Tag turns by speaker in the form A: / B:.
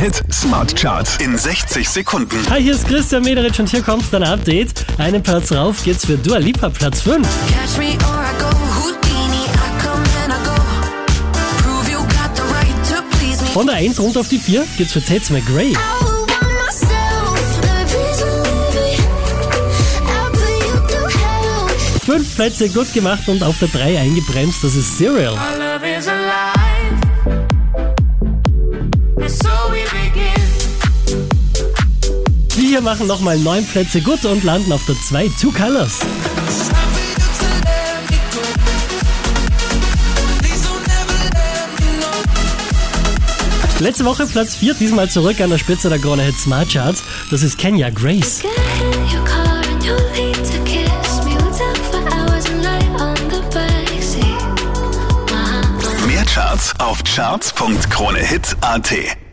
A: Hit Smart Charts in 60 Sekunden.
B: Hi, hier ist Christian Mederitsch und hier kommt dein Update. Einen Platz rauf geht's für Dua Lipa, Platz 5.
C: Catch me or I go Houdini. I come and I go. Prove you got the right to please me.
B: Von der 1 runter auf die 4 geht's für Tate McRae.
C: Hell.
B: Fünf Plätze gut gemacht und auf der 3 eingebremst, das ist Serial. Hier machen nochmal 9 Plätze gut und landen auf der 2 Two Colors. Letzte Woche Platz 4, diesmal zurück an der Spitze der Krone Hit Smart Charts. Das ist Kenya Grace.
A: Mehr Charts auf charts.kronehit.at.